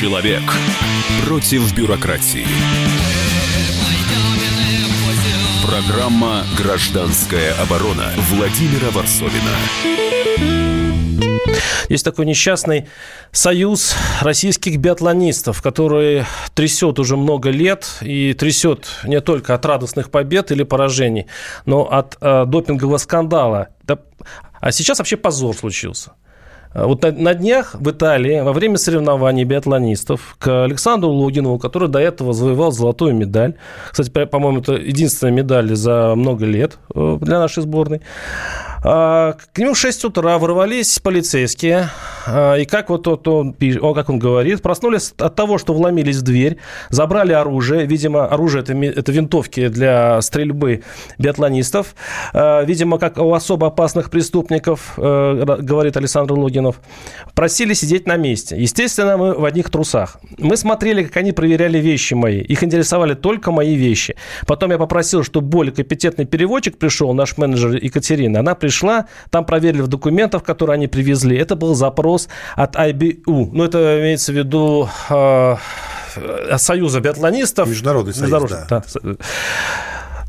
Человек против бюрократии. Программа «Гражданская оборона» Владимира Варсовина. Есть такой несчастный союз российских биатлонистов, который трясет уже много лет и трясет не только от радостных побед или поражений, но от э, допингового скандала. Да, а сейчас вообще позор случился. Э, вот на, на днях в Италии во время соревнований биатлонистов к Александру Логинову, который до этого завоевал золотую медаль, кстати, по-моему, это единственная медаль за много лет э, для нашей сборной, к нему в 6 утра ворвались полицейские, а, и как вот он, он, как он говорит, проснулись от того, что вломились в дверь, забрали оружие, видимо, оружие это, это винтовки для стрельбы биатлонистов, а, видимо, как у особо опасных преступников, э, говорит Александр Логинов, просили сидеть на месте. Естественно, мы в одних трусах. Мы смотрели, как они проверяли вещи мои. Их интересовали только мои вещи. Потом я попросил, чтобы более компетентный переводчик пришел, наш менеджер Екатерина. Она пришла пришла, там проверили в документах, которые они привезли. Это был запрос от IBU. Ну, это имеется в виду э, Союза биатлонистов. Международный союз, Международный, да. да.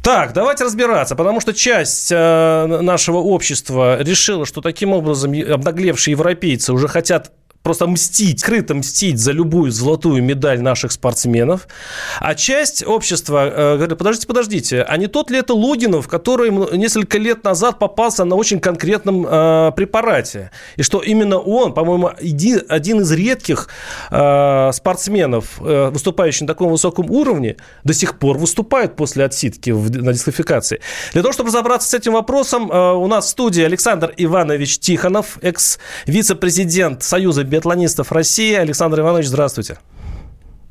Так, давайте разбираться, потому что часть э, нашего общества решила, что таким образом обнаглевшие европейцы уже хотят просто мстить, скрыто мстить за любую золотую медаль наших спортсменов. А часть общества э, говорит, подождите, подождите, а не тот ли это Логинов, который несколько лет назад попался на очень конкретном э, препарате? И что именно он, по-моему, один, из редких э, спортсменов, э, выступающих на таком высоком уровне, до сих пор выступает после отсидки в, на дисквалификации. Для того, чтобы разобраться с этим вопросом, э, у нас в студии Александр Иванович Тихонов, экс-вице-президент Союза биатлонистов России. Александр Иванович, здравствуйте.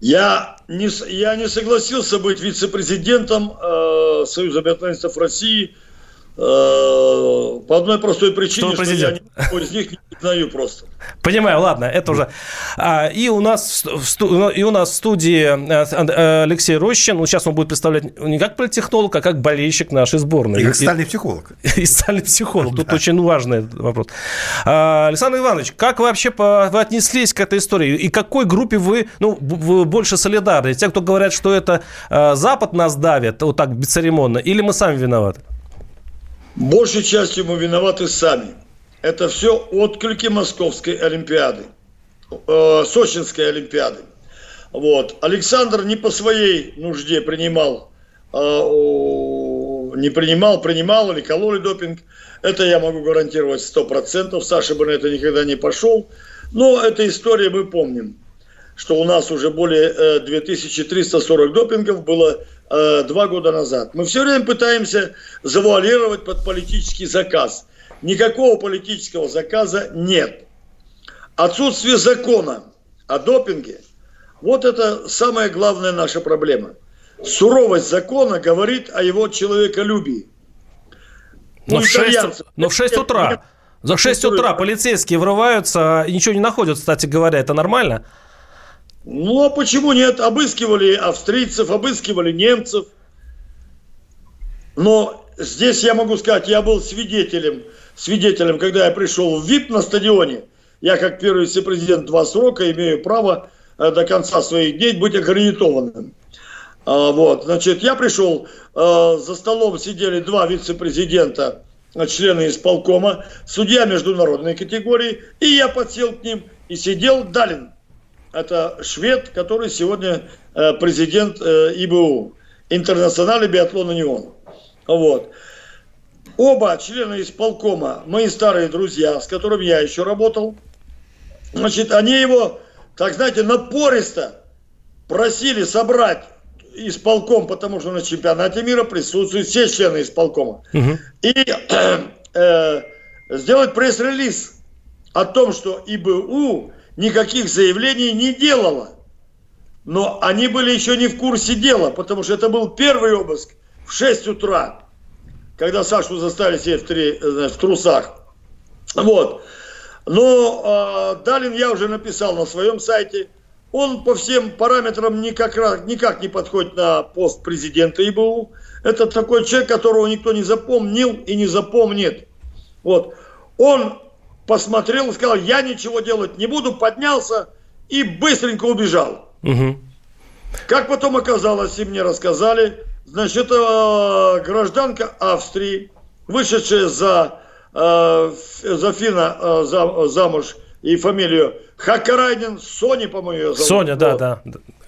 Я не, я не согласился быть вице-президентом э, Союза биатлонистов России по одной простой причине, что, что я никого из них не знаю просто. Понимаю, ладно, это уже. А, и, у нас, и у нас в студии э, э, Алексей Рощин. Ну, сейчас он будет представлять не как политтехнолог, а как болельщик нашей сборной. И как социальный психолог. И социальный психолог. Тут очень важный вопрос. А, Александр Иванович, как вы вообще вы отнеслись к этой истории? И какой группе вы, ну, вы больше солидарны? Те, кто говорят, что это э, Запад нас давит, вот так бесцеремонно, или мы сами виноваты? Большей частью мы виноваты сами. Это все отклики Московской Олимпиады, э, Сочинской Олимпиады. Вот. Александр не по своей нужде принимал, э, не принимал, принимал или кололи допинг. Это я могу гарантировать сто процентов. Саша бы на это никогда не пошел. Но эта история мы помним, что у нас уже более э, 2340 допингов было э, два года назад. Мы все время пытаемся завуалировать под политический заказ – Никакого политического заказа нет. Отсутствие закона о допинге – вот это самая главная наша проблема. Суровость закона говорит о его человеколюбии. Но, в 6, но в 6 утра. За 6 утра полицейские врываются и ничего не находят, кстати говоря. Это нормально? Ну, а почему нет? Обыскивали австрийцев, обыскивали немцев. Но здесь я могу сказать, я был свидетелем – свидетелем, когда я пришел в ВИП на стадионе. Я как первый вице-президент два срока имею право э, до конца своих дней быть аккредитованным. А, вот, значит, я пришел, э, за столом сидели два вице-президента, э, члены исполкома, судья международной категории, и я подсел к ним, и сидел Далин. Это швед, который сегодня президент ИБУ, Интернациональный биатлон унион. Вот. Оба члена исполкома, мои старые друзья, с которыми я еще работал, значит, они его, так знаете, напористо просили собрать исполком, потому что на чемпионате мира присутствуют все члены исполкома. Угу. И э, э, сделать пресс-релиз о том, что ИБУ никаких заявлений не делала. Но они были еще не в курсе дела, потому что это был первый обыск в 6 утра когда Сашу заставили сидеть в, три, значит, в трусах. Вот. Но э, Далин я уже написал на своем сайте. Он по всем параметрам никак, никак не подходит на пост президента ИБУ. Это такой человек, которого никто не запомнил и не запомнит. Вот. Он посмотрел сказал, я ничего делать не буду, поднялся и быстренько убежал. Угу. Как потом оказалось, и мне рассказали, значит, это гражданка Австрии, вышедшая за, э, за Фина э, за, замуж и фамилию Хакарайнин, Соня, по-моему, ее зовут. Соня, да, да.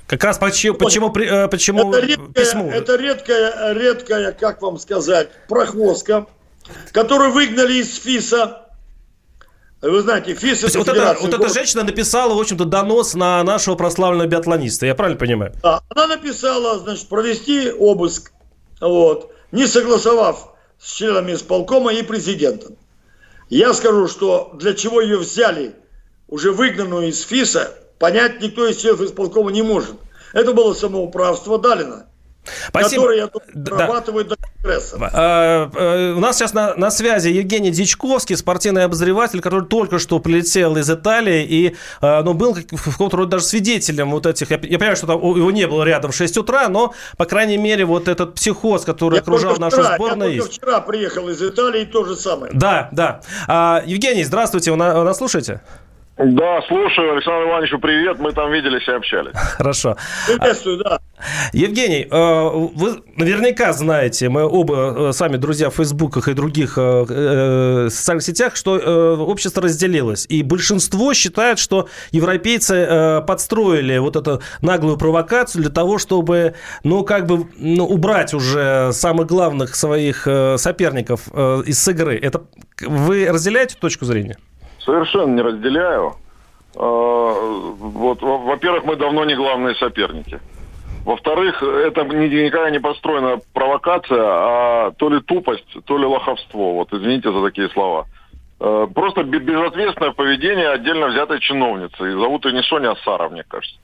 Как раз почему, почему, почему это редкая, письмо? Это редкая, редкая, как вам сказать, прохвостка, которую выгнали из ФИСа вы знаете, ФИС это вот, это, вот эта женщина написала, в общем-то, донос на нашего прославленного биатлониста, я правильно понимаю? Да, она написала, значит, провести обыск, вот, не согласовав с членами исполкома и президентом. Я скажу, что для чего ее взяли, уже выгнанную из ФИСа, понять никто из членов исполкома не может. Это было самоуправство Далина. Спасибо. Которые, я думаю, до Конгресса. А, а, у нас сейчас на, на связи Евгений Дичковский, спортивный обозреватель, который только что прилетел из Италии и а, ну, был в каком-то роде даже свидетелем вот этих... Я, я понимаю, что там его не было рядом в 6 утра, но, по крайней мере, вот этот психоз, который я окружал нашу вчера, сборную, я есть. вчера приехал из Италии, то же самое. Да, да. А, Евгений, здравствуйте, вы нас слушаете? Да, слушаю. Александр Ивановичу привет. Мы там виделись и общались. Хорошо. Приветствую, да. Евгений, э, вы наверняка знаете, мы оба э, сами друзья в Фейсбуках и других э, социальных сетях, что общество разделилось. И большинство считает, что европейцы подстроили вот эту наглую провокацию для того, чтобы, ну, как бы, ну, убрать уже самых главных своих соперников из игры. Это вы разделяете точку зрения? Совершенно не разделяю. А, вот, во-первых, мы давно не главные соперники. Во-вторых, это никакая не построена провокация, а то ли тупость, то ли лоховство. Вот извините за такие слова. А, просто безответственное поведение отдельно взятой чиновницы. И зовут ее не Соня, а Сара, мне кажется.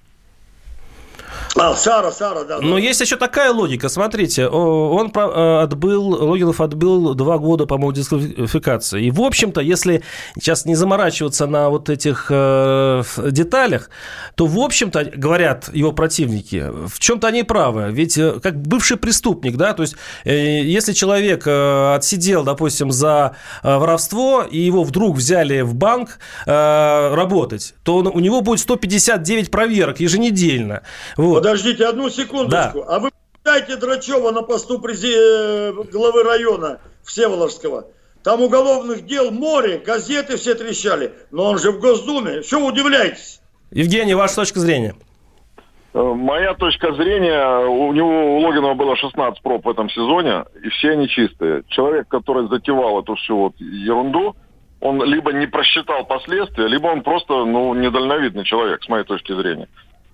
А, Сара, Сара, да. Но да. есть еще такая логика. Смотрите, он э, отбыл, Логинов отбыл два года, по-моему, дисквалификации. И, в общем-то, если сейчас не заморачиваться на вот этих э, деталях, то, в общем-то, говорят его противники, в чем-то они правы. Ведь э, как бывший преступник, да, то есть э, если человек э, отсидел, допустим, за э, воровство, и его вдруг взяли в банк э, работать, то он, у него будет 159 проверок еженедельно. Вот. Подождите одну секундочку. Да. А вы знаете Драчева на посту прези... Э, главы района Всеволожского? Там уголовных дел море, газеты все трещали. Но он же в Госдуме. Что вы удивляетесь? Евгений, ваша точка зрения? Э, моя точка зрения, у него у Логинова было 16 проб в этом сезоне, и все они чистые. Человек, который затевал эту всю вот ерунду, он либо не просчитал последствия, либо он просто ну, недальновидный человек, с моей точки зрения.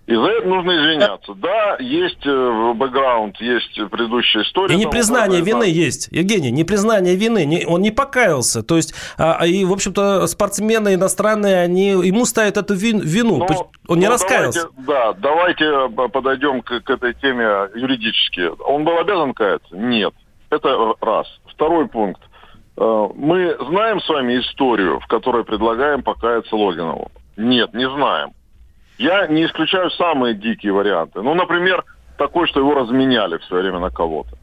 И за это нужно извиняться. Да, есть э, бэкграунд, есть предыдущая история. И непризнание вины есть. Евгений, непризнание вины. Не, он не покаялся. То есть, а, а и, в общем-то, спортсмены иностранные, они ему ставят эту вину. Но, ну, он не ну, раскаялся. Давайте, да, давайте э, подойдем к, к этой теме юридически. Он был обязан каяться? Нет. Это раз. Второй пункт. Э, мы знаем с вами историю, в которой предлагаем покаяться Логинову? Нет, не знаем. Я не исключаю самые дикие варианты. Ну, например, такой, что его разменяли все время на кого-то.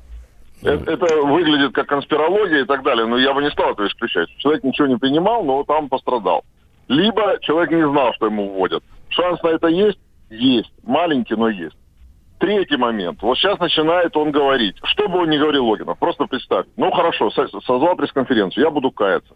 Это, это выглядит как конспирология и так далее, но я бы не стал этого исключать. Человек ничего не принимал, но там пострадал. Либо человек не знал, что ему вводят. Шанс на это есть? Есть. Маленький, но есть. Третий момент. Вот сейчас начинает он говорить. Что бы он ни говорил Логинов, просто представь. Ну хорошо, созвал пресс-конференцию, я буду каяться.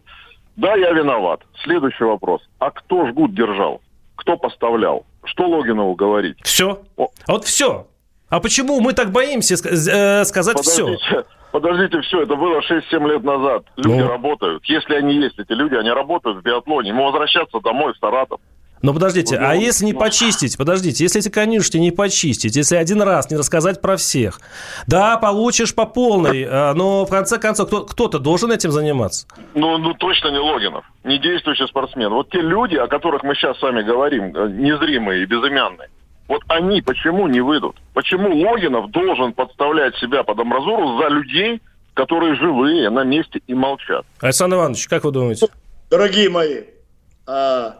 Да, я виноват. Следующий вопрос. А кто жгут держал? Кто поставлял. Что Логинову говорить? Все. О. Вот все. А почему мы так боимся э, сказать подождите, все? Подождите, все, это было 6-7 лет назад. Люди ну. работают. Если они есть, эти люди, они работают в биатлоне. Ему возвращаться домой в Саратов. Но подождите, а если не почистить, подождите, если эти конюшни не почистить, если один раз не рассказать про всех, да, получишь по полной, а, но в конце концов кто-то должен этим заниматься. Ну, ну точно не Логинов, не действующий спортсмен. Вот те люди, о которых мы сейчас с вами говорим, э, незримые и безымянные, вот они почему не выйдут? Почему Логинов должен подставлять себя под амбразуру за людей, которые живые, на месте и молчат? Александр Иванович, как вы думаете? Дорогие мои, а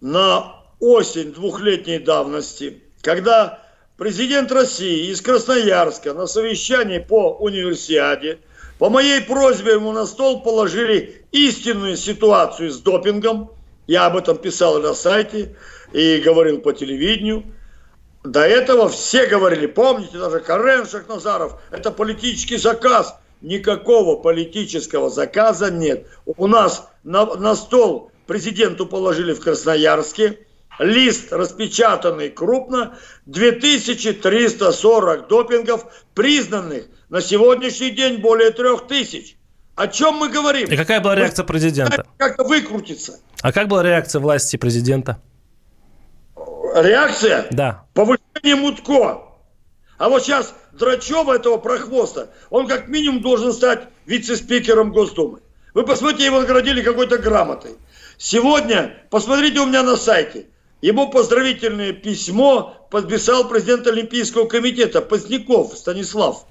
на осень двухлетней давности, когда президент России из Красноярска на совещании по универсиаде по моей просьбе ему на стол положили истинную ситуацию с допингом Я об этом писал на сайте и говорил по телевидению. До этого все говорили, помните, даже Карен Шахназаров, это политический заказ. Никакого политического заказа нет. У нас на, на стол президенту положили в Красноярске лист, распечатанный крупно, 2340 допингов, признанных на сегодняшний день более 3000. О чем мы говорим? И какая была реакция президента? Как-то выкрутиться. А как была реакция власти президента? Реакция? Да. Повышение Мутко. А вот сейчас Драчева, этого прохвоста, он как минимум должен стать вице-спикером Госдумы. Вы посмотрите, его наградили какой-то грамотой. Сегодня, посмотрите у меня на сайте, ему поздравительное письмо подписал президент Олимпийского комитета Поздняков Станислав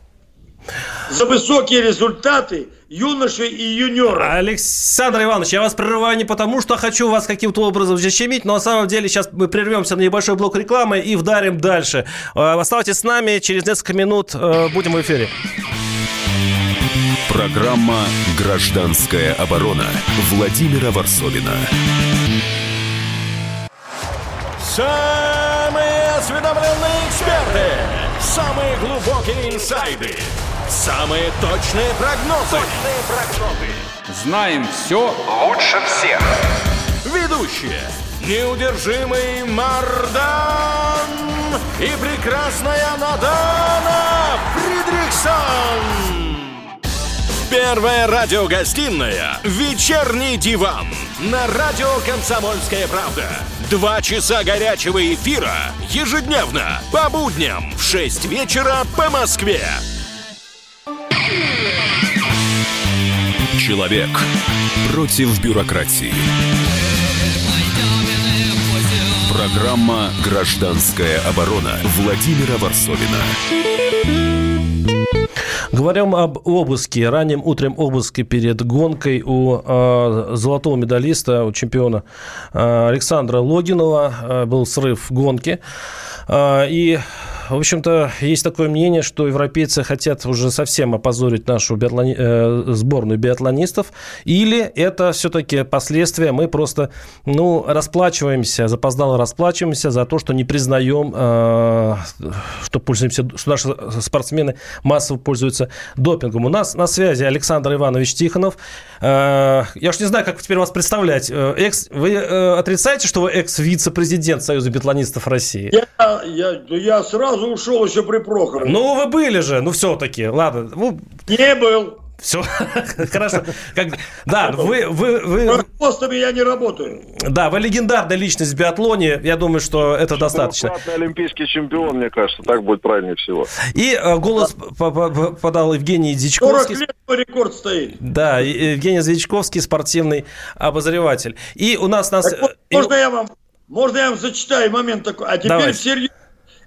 за высокие результаты юношей и юниоров. Александр Иванович, я вас прерываю не потому, что хочу вас каким-то образом защемить, но на самом деле сейчас мы прервемся на небольшой блок рекламы и вдарим дальше. Э, оставайтесь с нами, через несколько минут э, будем в эфире. Программа «Гражданская оборона» Владимира Варсовина. Самые осведомленные эксперты, самые глубокие инсайды – Самые точные прогнозы. Точные прогнозы. Знаем все лучше всех. Ведущие. Неудержимый Мардан и прекрасная Надана Фридрихсон. Первая радиогостинная «Вечерний диван» на радио «Комсомольская правда». Два часа горячего эфира ежедневно по будням в 6 вечера по Москве. Человек против бюрократии. Программа «Гражданская оборона» Владимира Варсовина. Говорим об обыске. Ранним утром обыске перед гонкой у э, золотого медалиста, у чемпиона э, Александра Логинова. Э, был срыв гонки. Э, и в общем-то, есть такое мнение, что европейцы хотят уже совсем опозорить нашу биатлони... э, сборную биатлонистов, или это все-таки последствия, мы просто, ну, расплачиваемся, запоздало расплачиваемся за то, что не признаем, э, что пользуемся, что наши спортсмены массово пользуются допингом. У нас на связи Александр Иванович Тихонов. Э, я уж не знаю, как теперь вас представлять. Э, экс, вы э, отрицаете, что вы экс-вице-президент Союза биатлонистов России? Я, я, я сразу сразу ушел еще при Прохорове. Ну, вы были же, ну, все-таки, ладно. Ну... Не был. Все, хорошо. Как, да, вы... вы, вы... Постами я не работаю. Да, вы легендарная личность в биатлоне. Я думаю, что это достаточно. олимпийский чемпион, мне кажется, так будет правильнее всего. И э, голос да. подал Евгений Дичковский. 40 лет рекорд стоит. Да, Евгений Дичковский, спортивный обозреватель. И у нас... нас... Можно, я вам, можно я вам зачитаю момент такой? А теперь Давайте. всерьез.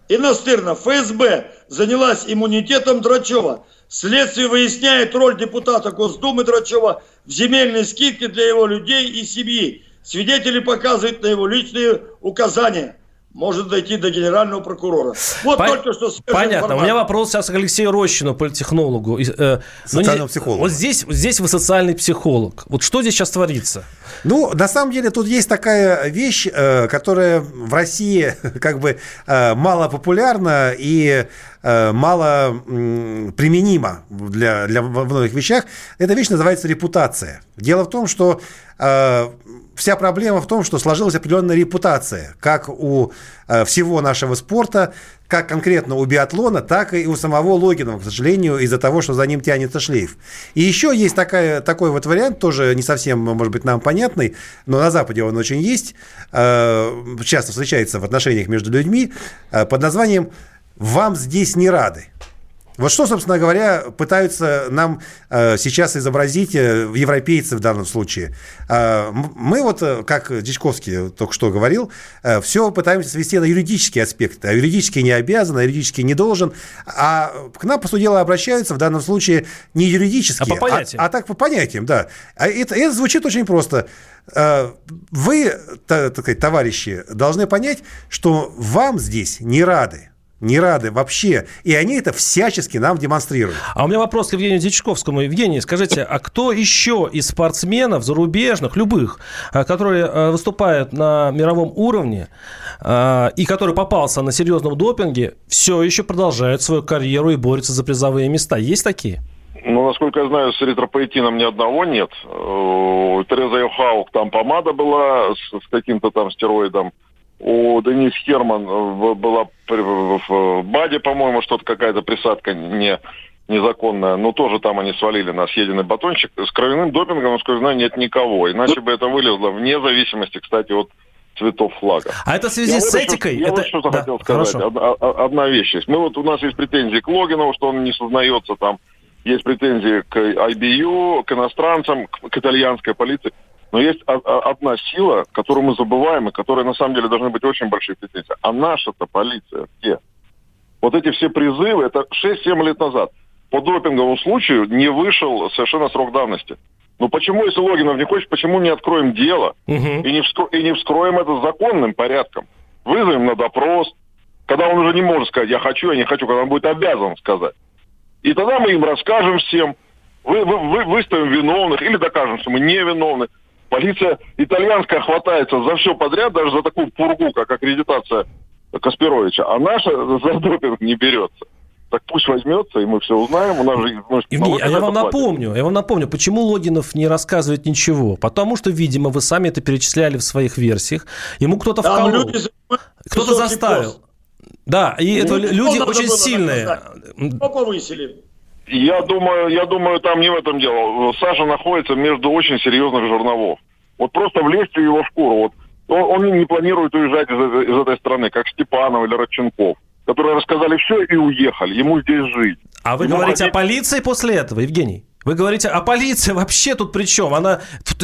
И настырно ФСБ занялась иммунитетом Драчева. Следствие выясняет роль депутата Госдумы Драчева в земельной скидке для его людей и семьи. Свидетели показывают на его личные указания – может дойти до генерального прокурора. Вот Пон... только что Понятно. Информация. У меня вопрос сейчас к Алексею Рощину, политтехнологу. Э, Социальному психологу. Вот здесь, здесь вы социальный психолог. Вот что здесь сейчас творится? Ну, на самом деле, тут есть такая вещь, э, которая в России как бы э, мало популярна и мало применима для, для многих вещах. Эта вещь называется репутация. Дело в том, что вся проблема в том, что сложилась определенная репутация, как у э, всего нашего спорта, как конкретно у биатлона, так и у самого Логинова, к сожалению, из-за того, что за ним тянется шлейф. И еще есть такая, такой вот вариант, тоже не совсем, может быть, нам понятный, но на Западе он очень есть, э, часто встречается в отношениях между людьми, э, под названием «Вам здесь не рады». Вот что, собственно говоря, пытаются нам э, сейчас изобразить э, европейцы в данном случае. Э, мы вот, э, как Дичковский только что говорил, э, все пытаемся свести на юридические аспекты. А юридически не обязан, а юридически не должен. А к нам, по сути дела, обращаются в данном случае не юридически, а, по понятиям. а, а так по понятиям, да. А это, это звучит очень просто. Э, вы, так сказать, товарищи, должны понять, что вам здесь не рады. Не рады вообще. И они это всячески нам демонстрируют. А у меня вопрос к Евгению Дичковскому. Евгений, скажите, а кто еще из спортсменов зарубежных, любых, а, которые а, выступают на мировом уровне а, и который попался на серьезном допинге, все еще продолжает свою карьеру и борется за призовые места? Есть такие? Ну, насколько я знаю, с эритропоэтином ни одного нет. У Тереза Йохаук там помада была с, с каким-то там стероидом. У Денис Херман была в БАДе, по-моему, что-то какая-то присадка не, незаконная. Но тоже там они свалили на съеденный батончик. С кровяным допингом, насколько я знаю, нет никого. Иначе бы это вылезло вне зависимости, кстати, от цветов флага. А это в связи я с вот этикой? Я это... вот что-то да, хотел сказать. Одна, одна вещь есть. Мы вот, у нас есть претензии к Логинову, что он не сознается там. Есть претензии к IBU, к иностранцам, к, к итальянской полиции. Но есть одна сила, которую мы забываем, и которая на самом деле должны быть очень большие претензии. А наша-то полиция где? Вот эти все призывы, это 6-7 лет назад. По допинговому случаю не вышел совершенно срок давности. Ну почему, если Логинов не хочет, почему не откроем дело угу. и, не вскро- и не вскроем это законным порядком? Вызовем на допрос, когда он уже не может сказать, я хочу, я не хочу, когда он будет обязан сказать. И тогда мы им расскажем всем, вы, вы, вы, выставим виновных или докажем, что мы не виновны. Полиция итальянская хватается за все подряд, даже за такую пургу, как аккредитация Каспировича, а наша за допинг не берется. Так пусть возьмется, и мы все узнаем. У нас же, ну, Евгений, а я вам напомню, я вам напомню, почему Логинов не рассказывает ничего. Потому что, видимо, вы сами это перечисляли в своих версиях. Ему кто-то вколол. Люди... Кто-то заставил. Пост. Да, и ну, это люди очень сильные. Повысили. Я думаю, я думаю, там не в этом дело. Саша находится между очень серьезных жерновов. Вот просто влезть в его шкуру. Вот он, он не планирует уезжать из, из этой страны, как Степанов или Родченков, которые рассказали все и уехали. Ему здесь жить. А вы Ему говорите хотеть... о полиции после этого, Евгений? Вы говорите, а полиция вообще тут при чем? Она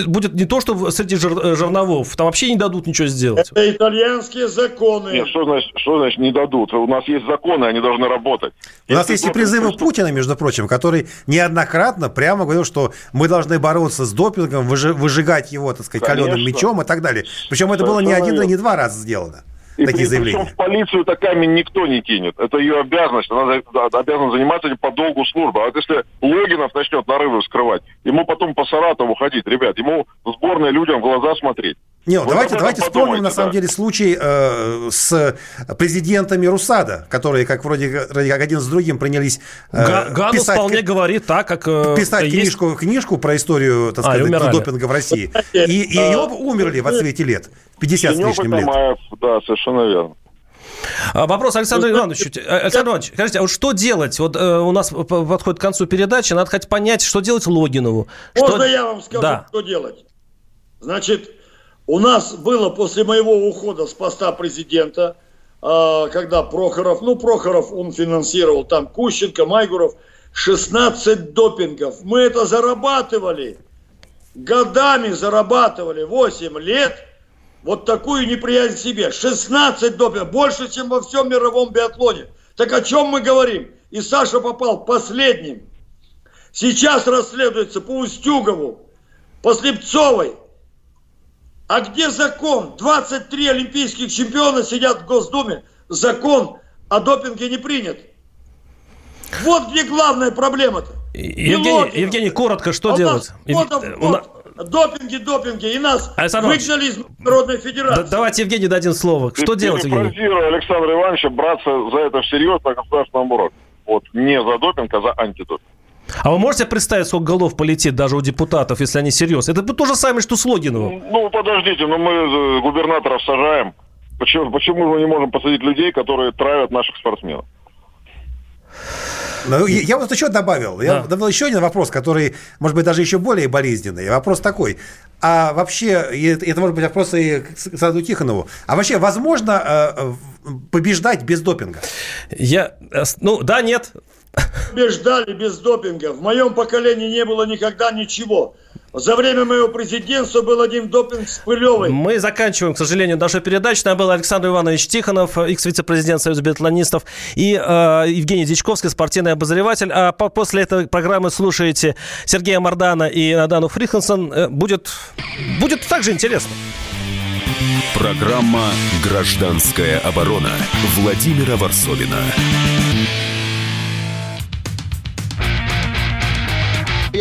будет не то, что среди жер, э, жерновов, там вообще не дадут ничего сделать. Это итальянские законы. Нет, что значит, что значит не дадут? У нас есть законы, они должны работать. У нас есть и призывы что... Путина, между прочим, который неоднократно прямо говорил, что мы должны бороться с допингом, выжигать его, так сказать, Конечно. каленым мечом и так далее. Причем это было не один и не два раза сделано. И такие заявления. в полицию так камень никто не кинет. Это ее обязанность. Она обязана заниматься этим по долгу службы. А вот если Логинов начнет нарывы вскрывать, ему потом по Саратову ходить, ребят, ему сборные людям в глаза смотреть. Не, Вы давайте, давайте вспомним, на самом да. деле, случай э, с президентами Русада, которые, как вроде как один с другим принялись э, Гану писать, вполне говорит так, как э, Писать есть... книжку, книжку про историю, так а, сказать, допинга в России. И, и, и оба умерли в отсвете лет. 50 с лишним лет. Мамаев, да, совершенно верно. А, вопрос Александру Ивановичу. Александр Иванович, скажите, а вот что делать? Вот э, у нас подходит к концу передачи, надо хоть понять, что делать Логинову. Можно что... я вам скажу, да. что делать? Значит, у нас было после моего ухода с поста президента, э, когда Прохоров, ну, Прохоров, он финансировал там Кущенко, Майгуров, 16 допингов. Мы это зарабатывали. Годами зарабатывали, 8 лет – вот такую неприязнь к себе. 16 допингов, больше, чем во всем мировом биатлоне. Так о чем мы говорим? И Саша попал последним. Сейчас расследуется по Устюгову, по Слепцовой. А где закон? 23 олимпийских чемпиона сидят в Госдуме. Закон о допинге не принят. Вот где главная проблема-то. Евгений, Евгений, коротко, что а делать? Вот, вот, допинги, допинги, и нас Александр выгнали из Народной Федерации. Да, давайте Евгений дадим слово. Что Ты, делать, Евгений? Александра Ивановича браться за это всерьез на государственном уровне. Вот, не за допинг, а за антидопинг. А вы можете представить, сколько голов полетит даже у депутатов, если они серьезно? Это то же самое, что с Логиновым. Ну, подождите, но ну, мы э, губернаторов сажаем. Почему, почему мы не можем посадить людей, которые травят наших спортсменов? Ну, я, я вот еще добавил. Я да. добавил еще один вопрос, который, может быть, даже еще более болезненный. Вопрос такой. А вообще, это, это может быть вопрос и к Саду Тихонову. А вообще, возможно э, побеждать без допинга? Я, э, ну, да, нет. Побеждали без допинга. В моем поколении не было никогда ничего. За время моего президентства был один допинг с Пылевой. Мы заканчиваем, к сожалению, нашу передачу. Нам был Александр Иванович Тихонов, экс-вице-президент Союза биатлонистов, и э, Евгений Дичковский, спортивный обозреватель. А по после этой программы слушаете Сергея Мардана и Надану Фрихенсон. Э, будет, будет также интересно. Программа «Гражданская оборона» Владимира Варсовина.